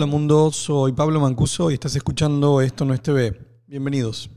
Hola mundo, soy Pablo Mancuso y estás escuchando Esto no es TV. Bienvenidos.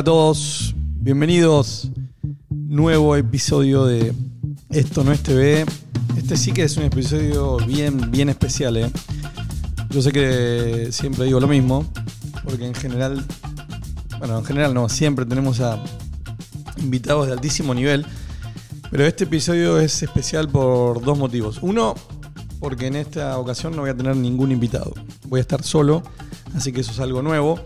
Hola a todos, bienvenidos. Nuevo episodio de Esto no es TV. Este sí que es un episodio bien, bien especial. ¿eh? Yo sé que siempre digo lo mismo, porque en general, bueno, en general no, siempre tenemos a invitados de altísimo nivel. Pero este episodio es especial por dos motivos. Uno, porque en esta ocasión no voy a tener ningún invitado. Voy a estar solo, así que eso es algo nuevo.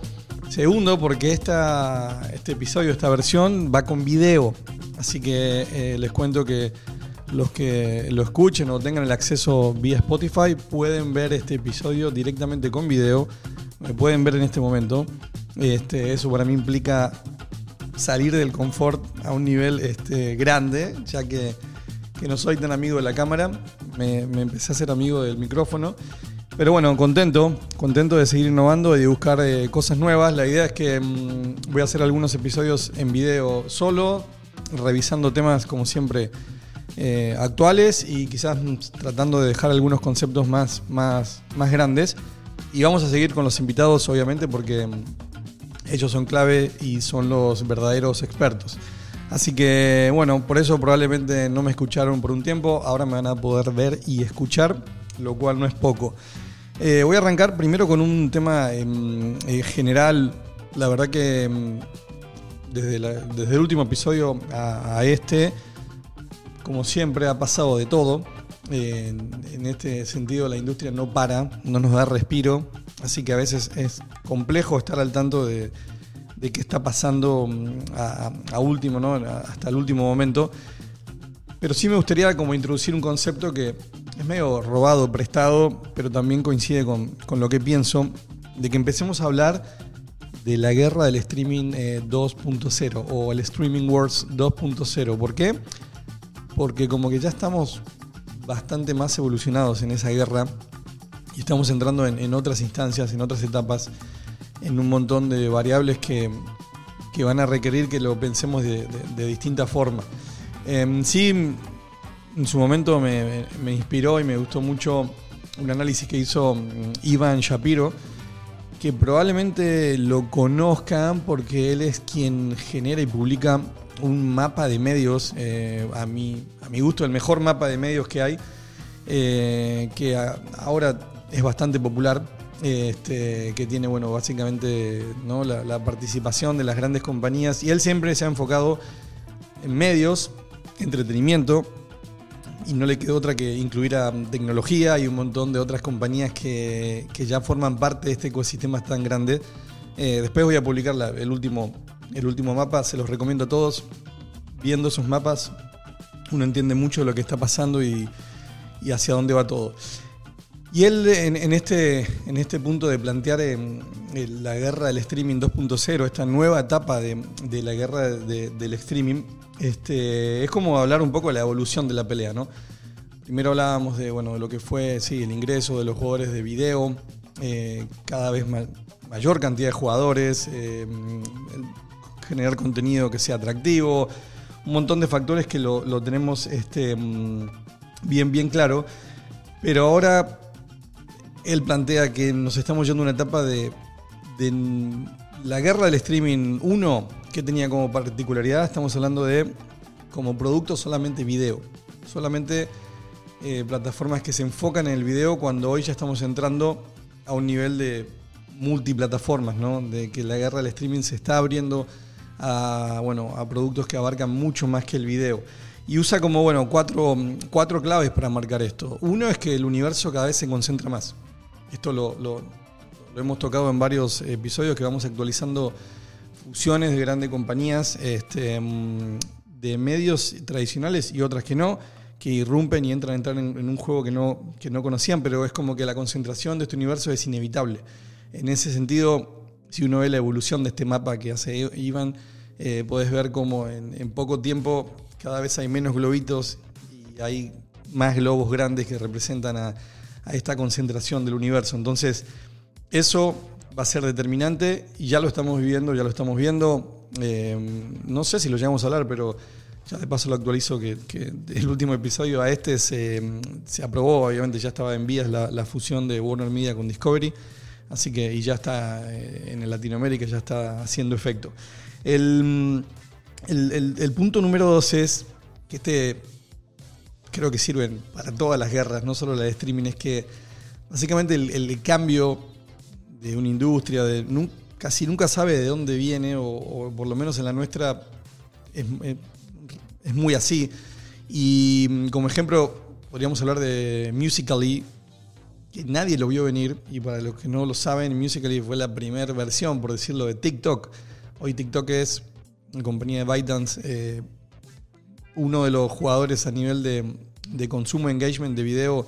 Segundo, porque esta, este episodio, esta versión, va con video. Así que eh, les cuento que los que lo escuchen o tengan el acceso vía Spotify pueden ver este episodio directamente con video. Me pueden ver en este momento. Este, eso para mí implica salir del confort a un nivel este, grande, ya que, que no soy tan amigo de la cámara. Me, me empecé a ser amigo del micrófono. Pero bueno, contento, contento de seguir innovando y de buscar eh, cosas nuevas. La idea es que mm, voy a hacer algunos episodios en video solo, revisando temas como siempre eh, actuales y quizás mm, tratando de dejar algunos conceptos más, más, más grandes. Y vamos a seguir con los invitados, obviamente, porque mm, ellos son clave y son los verdaderos expertos. Así que bueno, por eso probablemente no me escucharon por un tiempo, ahora me van a poder ver y escuchar, lo cual no es poco. Eh, voy a arrancar primero con un tema em, eh, general, la verdad que em, desde, el último episodio a, este, como siempre ha pasado de todo. En, este sentido la industria no para, no nos da respiro, así que a veces es complejo estar al tanto de, de qué está pasando mm, a, último, ¿no? Hasta el último momento. Pero sí me gustaría como introducir un concepto que es medio robado, prestado, pero también coincide con, con lo que pienso, de que empecemos a hablar de la guerra del streaming eh, 2.0 o el streaming wars 2.0. ¿Por qué? Porque como que ya estamos bastante más evolucionados en esa guerra y estamos entrando en, en otras instancias, en otras etapas, en un montón de variables que, que van a requerir que lo pensemos de, de- distinta forma. Em, sí, en su momento me, inspiró y me gustó mucho un análisis que hizo mm, Ivan Shapiro, que probablemente lo conozcan porque él es quien genera y publica un mapa de medios, eh, a, mi, a mi gusto el mejor mapa de medios que hay, eh, que ahora es bastante popular, este, que tiene bueno, básicamente la participación de las grandes compañías. Y él siempre se ha enfocado en medios, entretenimiento, y no le quedó otra que incluir a tecnología y un montón de otras compañías que, que ya forman parte de este ecosistema tan grande. Eh, después voy a publicar el, último, el último mapa, se los recomiendo a todos. Viendo esos mapas, uno entiende mucho de lo que está pasando y, y hacia dónde va todo. Y él en, este, en este punto de plantear em, el- la guerra del streaming 2.0, esta nueva etapa de, la guerra de- del streaming, este, es como hablar un poco de la evolución de la pelea, ¿no? Primero hablábamos de, bueno, de lo que fue sí, el ingreso de los jugadores de video, eh, cada vez ma- mayor cantidad de jugadores, eh, generar contenido que sea atractivo, un montón de factores que lo, lo tenemos este, mm, bien, bien claro. Pero ahora él plantea que nos estamos yendo a una etapa de, la guerra del streaming 1, que tenía como particularidad, estamos hablando de como producto solamente video, solamente eh, plataformas que se enfocan en el video cuando hoy ya estamos entrando a un nivel de multiplataformas, ¿no? de que la guerra del streaming se está abriendo a, bueno, a productos que abarcan mucho más que el video. Y usa como bueno, cuatro, cuatro claves para marcar esto. Uno es que el universo cada vez se concentra más. Esto lo, hemos tocado en varios episodios que vamos actualizando fusiones de grandes compañías este, de medios tradicionales y otras que no, que irrumpen y entran a entrar en, en un juego que no, que no conocían, pero es como que la concentración de este universo es inevitable. En ese sentido, si uno ve la evolución de este mapa que hace Iván, eh, podés ver como en, en poco tiempo cada vez hay menos globitos y hay más globos grandes que representan a, a esta concentración del universo. Entonces, eso va a ser determinante y ya lo estamos viviendo, ya lo estamos viendo. Eh, no sé si lo llegamos a hablar, pero ya de paso lo actualizo que, el último episodio a este se, se aprobó, obviamente ya estaba en vías la, fusión de Warner Media con Discovery, así que y ya está eh, en Latinoamérica, ya está haciendo efecto. El- el- el punto número dos es que este creo que sirven para todas las guerras, no solo la de streaming, es que básicamente el, cambio de una industria, casi nunca sabe de dónde viene, o, por lo menos en la nuestra es, es muy así. Y mm, como ejemplo, podríamos hablar de Musical.ly, que nadie lo vio venir, y para los que no lo saben, Musical.ly fue la primera versión, por decirlo, de TikTok. Hoy TikTok es una compañía de ByteDance, eh, uno de los jugadores a nivel de, consumo, engagement de video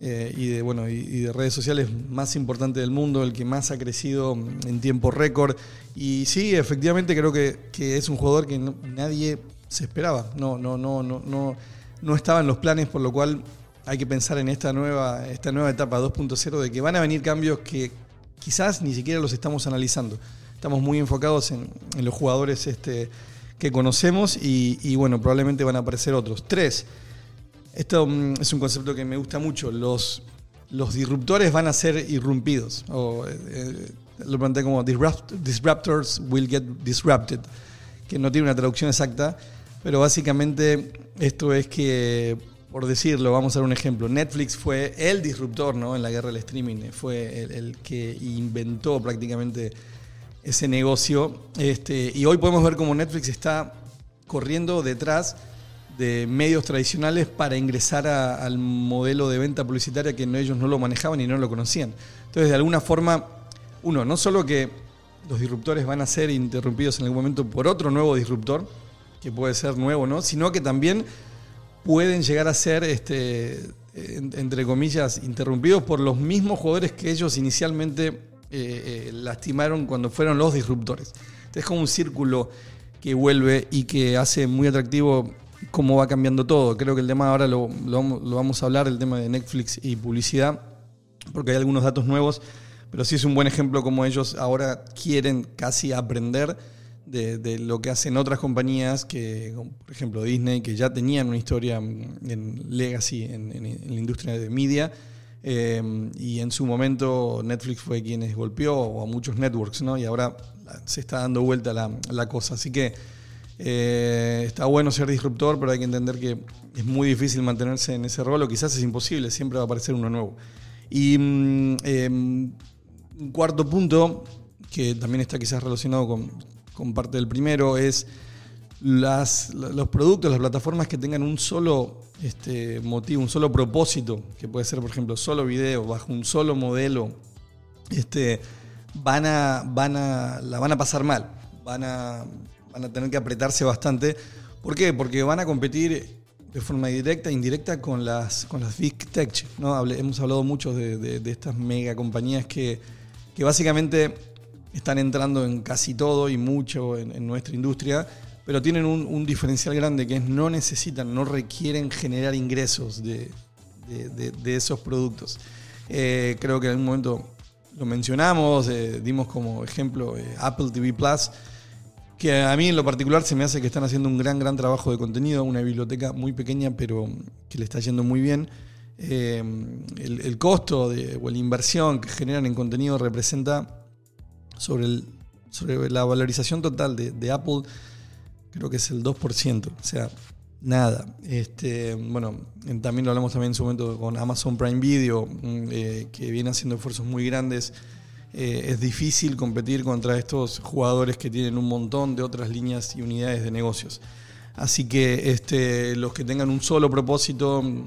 eh, y, de, bueno, y, de redes sociales más importante del mundo, el que más ha crecido en tiempo récord. Y sí, efectivamente creo que, que es un jugador que nadie se esperaba. No, no, no, no, no, no estaba en los planes, por lo cual hay que pensar en esta nueva, esta nueva etapa 2.0 de que van a venir cambios que quizás ni siquiera los estamos analizando. Estamos muy enfocados en, en los jugadores este, que conocemos y, bueno, probablemente van a aparecer otros. Tres, esto mm, es un concepto que me gusta mucho. Los, los disruptores van a ser irrumpidos. Eh, eh, lo planteé como disrupt- disruptors will get disrupted, que no tiene una traducción exacta, pero básicamente esto es que, por decirlo, vamos a dar un ejemplo. Netflix fue el disruptor ¿no? en la guerra del streaming, fue el que inventó prácticamente ese negocio. Este, y hoy podemos ver cómo Netflix está corriendo detrás de medios tradicionales para ingresar al modelo de venta publicitaria que ellos no lo manejaban y no lo conocían. Entonces, de alguna forma, uno, no solo que los disruptores van a ser interrumpidos en algún momento por otro nuevo disruptor, que puede ser nuevo, ¿no? Sino que también pueden llegar a ser, este, en- entre comillas, interrumpidos por los mismos jugadores que ellos inicialmente eh, eh, lastimaron cuando fueron los disruptores. Entonces es como un círculo que vuelve y que hace muy atractivo cómo va cambiando todo. Creo que el tema ahora lo, vamos- a hablar, el tema de Netflix y publicidad, porque hay algunos datos nuevos, pero sí es un buen ejemplo como ellos ahora quieren casi aprender de, lo que hacen otras compañías, que, por ejemplo Disney, que ya tenían una historia en legacy en- en la industria de media, eh, y en su momento Netflix fue quienes golpeó, o a muchos networks, ¿no? y ahora se está dando vuelta la, la cosa. Así que eh, está bueno ser disruptor, pero hay que entender que es muy difícil mantenerse en ese rol, o quizás es imposible, siempre va a aparecer uno nuevo. Y mm, eh, un cuarto punto, que también está quizás relacionado con, con parte del primero, es los productos, las plataformas que tengan un solo este, motivo, un solo propósito, que puede ser, por ejemplo, solo video, bajo un solo modelo, este, van a, van a, la van a pasar mal, van a, van a tener que apretarse bastante. ¿Por qué? Porque van a competir de forma directa e indirecta con las, con las Big Tech. ¿no? Hemos hablado mucho de, de- de estas mega compañías que, que básicamente están entrando en casi todo y mucho en, en nuestra industria, pero tienen un, diferencial grande que es no necesitan, no requieren generar ingresos de, de- esos productos. Eh, creo que en algún momento lo mencionamos, eh, dimos como ejemplo eh, Apple TV Plus, que a mí en lo particular se me hace que están haciendo un gran, gran trabajo de contenido, una biblioteca muy pequeña, pero que le está yendo muy bien. El, costo o la inversión que generan en contenido representa sobre, el- sobre la valorización total de Apple, creo que es el 2%, o sea, nada. Este, bueno, en- también lo hablamos también en su momento con Amazon Prime Video, mm, eh, que viene haciendo esfuerzos muy grandes. Eh, es difícil competir contra estos jugadores que tienen un montón de otras líneas y unidades de negocios. Así que este, los que tengan un solo propósito, un,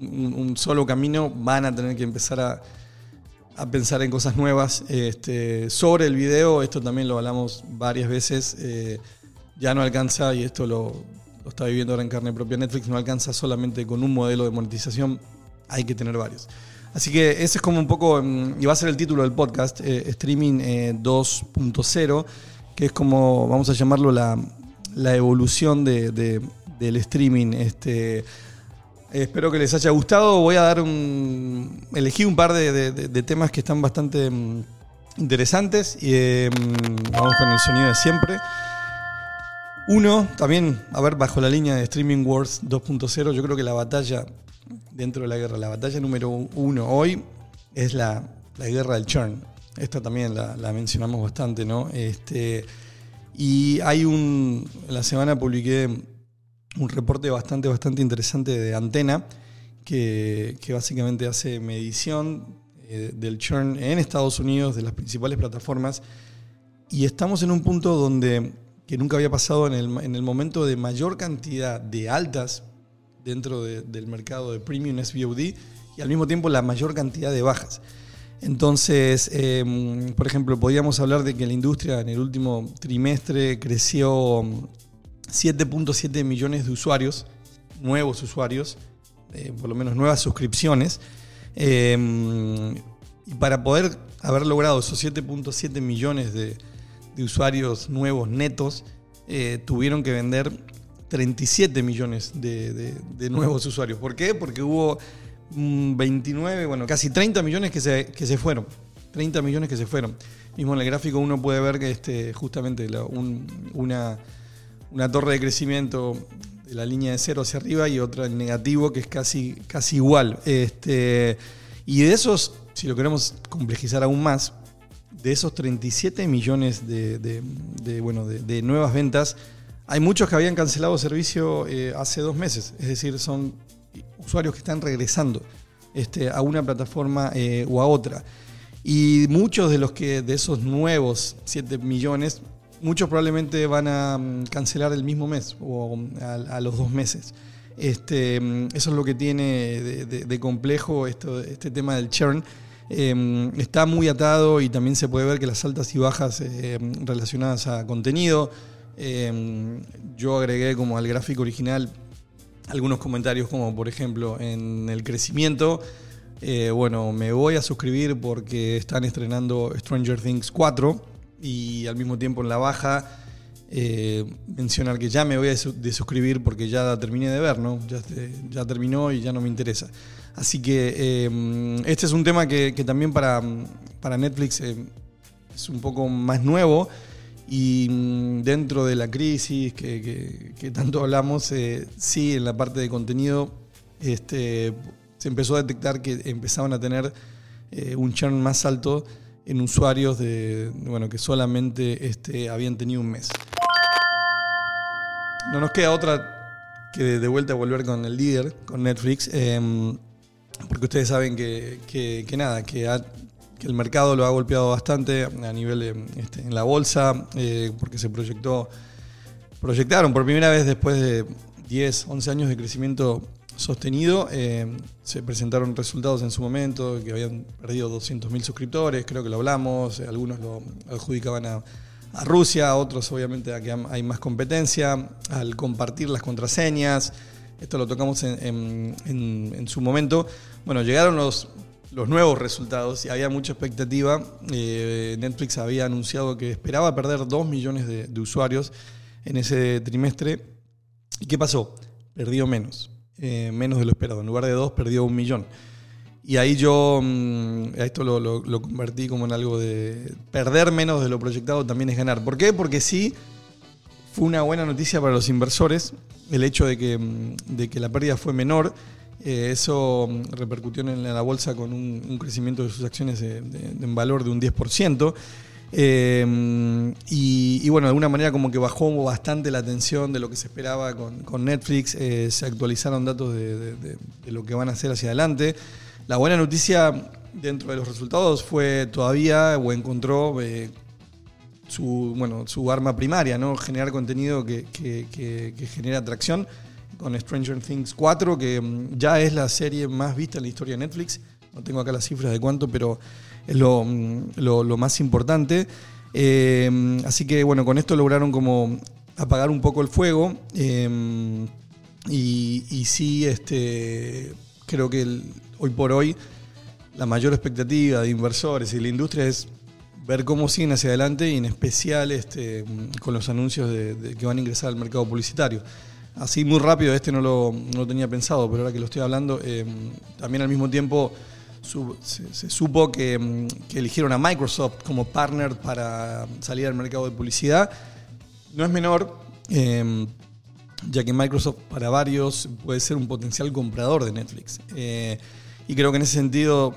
un solo camino, van a tener que empezar a, a pensar en cosas nuevas. Este, sobre el video, esto también lo hablamos varias veces, eh, ya no alcanza, y esto lo, está viviendo ahora en carne propia Netflix, no alcanza solamente con un modelo de monetización, hay que tener varios. Así que ese es como un poco, mm, y va a ser el título del podcast, eh, Streaming eh, 2.0, que es como, vamos a llamarlo la, la evolución de- de- del streaming. Este, espero que les haya gustado. Voy a dar un. Elegí un par de, temas que están bastante mm, interesantes. Y, eh, mm, vamos con el sonido de siempre. Uno, también, a ver, bajo la línea de Streaming Wars 2.0, yo creo que la batalla dentro de la guerra, la batalla número uno hoy es la, la guerra del churn. Esta también la, la mencionamos bastante, ¿no? Este, y hay un. La semana publiqué un reporte bastante, bastante interesante de Antena, que, que básicamente hace medición eh, del churn en Estados Unidos, de las principales plataformas. Y estamos en un punto donde, que nunca había pasado en el, en el momento de mayor cantidad de altas dentro de- del mercado de premium SVOD y al mismo tiempo la mayor cantidad de bajas. Entonces, eh, por ejemplo, podríamos hablar de que la industria en el último trimestre creció mm, 7.7 millones de usuarios, nuevos usuarios, eh, por lo menos nuevas suscripciones. Eh, y para poder haber logrado esos 7.7 millones de, de usuarios nuevos netos, eh, tuvieron que vender 37 millones de, nuevos usuarios. ¿Por qué? Porque hubo mm, 29, bueno, casi 30 millones que se, que se fueron. 30 millones que se fueron. Mismo en el gráfico uno puede ver que este, justamente una, una torre de crecimiento de la línea de cero hacia arriba y otra en negativo que es casi, casi igual. Este, y de esos, si lo queremos complejizar aún más, de esos 37 millones de, bueno, de, nuevas ventas, hay muchos que habían cancelado servicio eh, hace dos meses. Es decir, son usuarios que están regresando este, a una plataforma eh, o a otra. Y muchos de los que de esos nuevos 7 millones, muchos probablemente van a mm, cancelar el mismo mes o mm, a, a los dos meses. Este, mm, eso es lo que tiene de complejo esto, este tema del churn. Eh, está muy atado y también se puede ver que las altas y bajas eh, relacionadas a contenido. eh, yo agregué como al gráfico original algunos comentarios como por ejemplo en el crecimiento. eh, bueno, me voy a suscribir porque están estrenando Stranger Things 4 y al mismo tiempo en la baja eh, mencionar que ya me voy a su- de suscribir porque ya terminé de ver, ¿no? Ya, este, ya terminó y ya no me interesa. Así que eh, este es un tema que, también para, para Netflix eh, es un poco más nuevo y mm, dentro de la crisis que, tanto hablamos, eh, sí, en la parte de contenido este, se empezó a detectar que empezaban a tener un churn más alto en usuarios de, bueno, que solamente este, habían tenido un mes. No nos queda otra que de, vuelta volver con el líder, con Netflix, eh, porque ustedes saben que, que- nada, que, el mercado lo ha golpeado bastante a nivel eh, este, en la bolsa, eh, porque se proyectó, proyectaron por primera vez después de 10, 11 años de crecimiento sostenido, eh, se presentaron resultados en su momento, que habían perdido 200.000 suscriptores, creo que lo hablamos, eh, algunos lo adjudicaban a, a Rusia, otros obviamente a que hay más competencia, al compartir las contraseñas, esto lo tocamos en- en su momento. Bueno, llegaron los, los nuevos resultados y había mucha expectativa. Eh, Netflix había anunciado que esperaba perder 2 millones de, de usuarios en ese trimestre. ¿Y qué pasó? Perdió menos, eh, menos de lo esperado. En lugar de 2, perdió un millón. Y ahí yo mm, esto lo, lo- convertí como en algo de perder menos de lo proyectado también es ganar. ¿Por qué? Porque sí fue una buena noticia para los inversores el hecho de que, mm, de que la pérdida fue menor. Eh, eso mm, repercutió en la bolsa con un, crecimiento de sus acciones en valor de un 10%. Eh, y, bueno, de alguna manera como que bajó bastante la atención de lo que se esperaba con, Netflix. Eh, se actualizaron datos de, lo que van a hacer hacia adelante. La buena noticia dentro de los resultados fue todavía o encontró eh, su, bueno, su arma primaria, ¿no? Generar contenido que, que- que- atracción con Stranger Things 4, que mm, ya es la serie más vista en la historia de Netflix. No tengo acá las cifras de cuánto, pero lo, lo- más importante. Eh, así que bueno, con esto lograron como apagar un poco el fuego. eh, y, sí, este, creo que hoy por hoy la mayor expectativa de inversores y la industria es ver cómo siguen hacia adelante y en especial este, con los anuncios de, que van a ingresar al mercado publicitario. Así muy rápido, este no lo, no tenía pensado, pero ahora que lo estoy hablando, eh, también al mismo tiempo se, supo que, mm, que eligieron a Microsoft como partner para salir al mercado de publicidad. No es menor, eh, ya que Microsoft para varios puede ser un potencial comprador de Netflix. Eh, y creo que en ese sentido,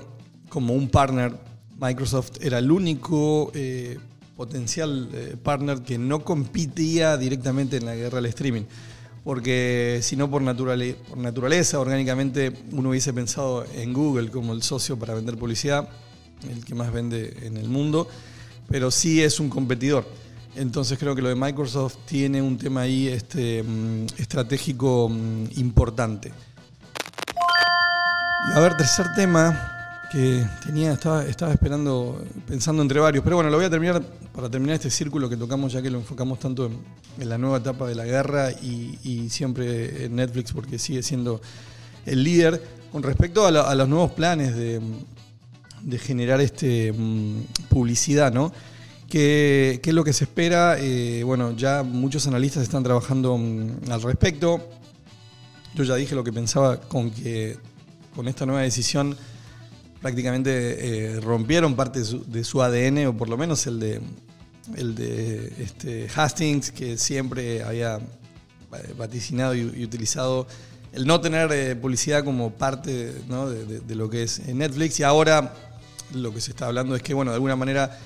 como un partner, Microsoft era el único eh, potencial eh, partner que no competía directamente en la guerra al streaming. Porque si no por, naturale- por naturaleza, orgánicamente, uno hubiese pensado en Google como el socio para vender publicidad, el que más vende en el mundo, pero sí es un competidor. Entonces creo que lo de Microsoft tiene un tema ahí este, mm, estratégico mm, importante. A ver, tercer tema que tenía, estaba, estaba esperando, pensando entre varios, pero bueno, lo voy a terminar para terminar este círculo que tocamos ya que lo enfocamos tanto en, la nueva etapa de la guerra y, siempre en Netflix porque sigue siendo el líder. Con respecto a, los nuevos planes de, generar este, mm, publicidad, ¿no? ¿Qué, qué es lo que se espera? Eh, bueno, ya muchos analistas están trabajando mm, al respecto. Yo ya dije lo que pensaba con que con esta nueva decisión prácticamente eh, rompieron parte de su, ADN, o por lo menos el de, el de este, Hastings, que siempre había eh, vaticinado y, utilizado el no tener eh, publicidad como parte ¿no? de, lo que es Netflix. Y ahora lo que se está hablando es que, bueno, de alguna manera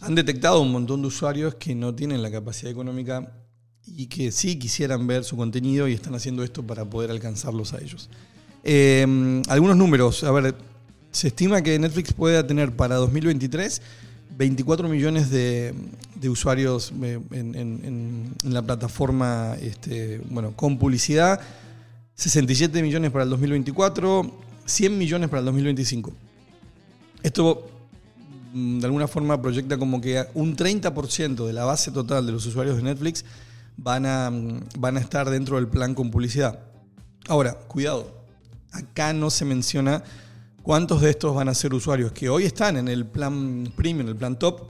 han detectado un montón de usuarios que no tienen la capacidad económica y que sí quisieran ver su contenido y están haciendo esto para poder alcanzarlos a ellos. Algunos números, a ver, se estima que Netflix pueda tener para 2023 24 millones de, usuarios eh, en, la plataforma este, bueno, con publicidad, 67 millones para el 2024, 100 millones para el 2025. Esto mm, de alguna forma proyecta como que un 30% de la base total de los usuarios de Netflix mm, van a estar dentro del plan con publicidad. Ahora, cuidado, acá no se menciona cuántos de estos van a ser usuarios que hoy están en el plan premium, el plan top,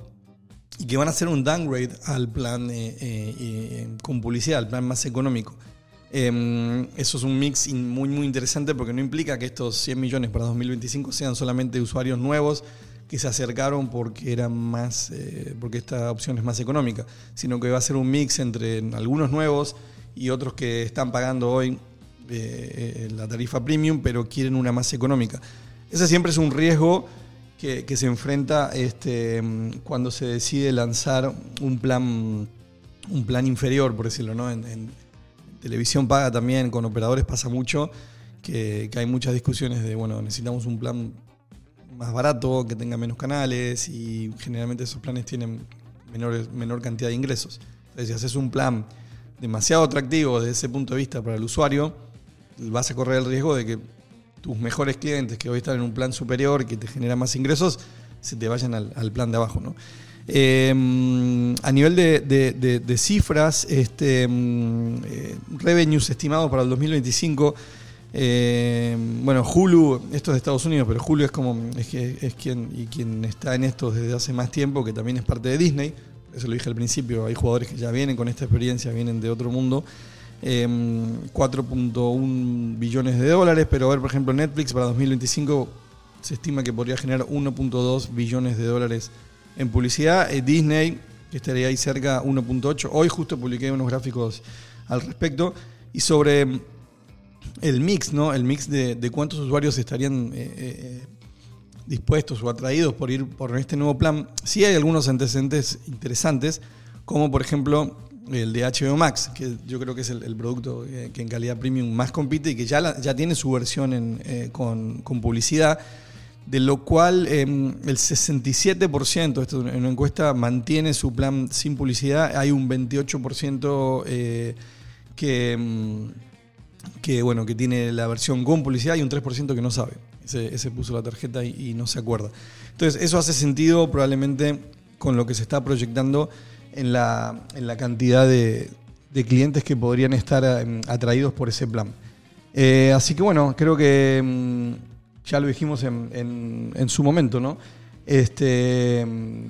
y que van a hacer un downgrade al plan eh, eh, eh, con publicidad, al plan más económico. Eh, eso es un mix muy, muy interesante porque no implica que estos 100 millones para 2025 sean solamente usuarios nuevos que se acercaron porque eran más, porque esta opción es más económica, sino que va a ser un mix entre algunos nuevos y otros que están pagando hoy la tarifa premium, pero quieren una más económica. Ese siempre es un riesgo que, se enfrenta este, cuando se decide lanzar un plan, un plan inferior, por decirlo, ¿no? En, televisión paga también, con operadores pasa mucho, que, hay muchas discusiones de, bueno, necesitamos un plan más barato, que tenga menos canales y generalmente esos planes tienen menores, menor cantidad de ingresos. Entonces, si haces un plan demasiado atractivo desde ese punto de vista para el usuario, vas a correr el riesgo de que tus mejores clientes que hoy están en un plan superior que te genera más ingresos, se te vayan al, plan de abajo. ¿no? Eh, a nivel de, cifras, este, mm, eh, revenues estimados para el 2025, eh, bueno, Hulu, esto es de Estados Unidos, pero Hulu es como es, que- es quien, y quien está en esto desde hace más tiempo, que también es parte de Disney, eso lo dije al principio, hay jugadores que ya vienen con esta experiencia, vienen de otro mundo. Eh, 4.1 billones de dólares, pero a ver, por ejemplo, Netflix para 2025 se estima que podría generar 1.2 billones de dólares en publicidad. Eh, Disney, estaría ahí cerca, 1.8. Hoy justo publiqué unos gráficos al respecto. Y sobre mm, el mix, ¿no? El mix de, de cuántos usuarios estarían eh, eh, dispuestos o atraídos por ir por este nuevo plan. Sí hay algunos antecedentes interesantes, como por ejemplo el de HBO Max, que yo creo que es el, producto eh, que en calidad premium más compite y que ya, ya tiene su versión eh, con, con publicidad, de lo cual eh, el 67%, esto en una encuesta, mantiene su plan sin publicidad, hay un 28% eh, que... mm, que bueno, que tiene la versión con publicidad y un 3% que no sabe. Ese, puso la tarjeta y no se acuerda. Entonces, eso hace sentido probablemente con lo que se está proyectando en la, en la cantidad de, de clientes que podrían estar eh, atraídos por ese plan. Eh, así que bueno, creo que mm, ya lo dijimos en, en- en su momento, ¿no? Este,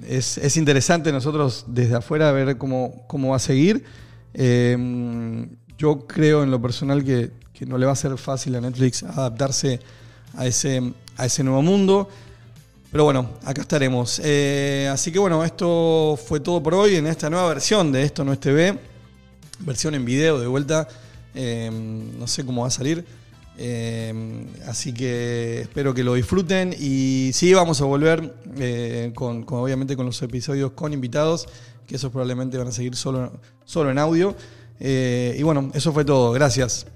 es, es interesante nosotros desde afuera ver cómo, cómo va a seguir. Eh, yo creo en lo personal que, que no le va a ser fácil a Netflix adaptarse a ese, a ese nuevo mundo. Pero bueno, acá estaremos. Eh, así que bueno, esto fue todo por hoy en esta nueva versión de Esto No es TV. Versión en video de vuelta. Eh, no sé cómo va a salir. Eh, así que espero que lo disfruten. Y sí, vamos a volver eh, con, con, obviamente con los episodios con invitados. Que esos probablemente van a seguir solo, solo en audio. Eh, y bueno, eso fue todo. Gracias.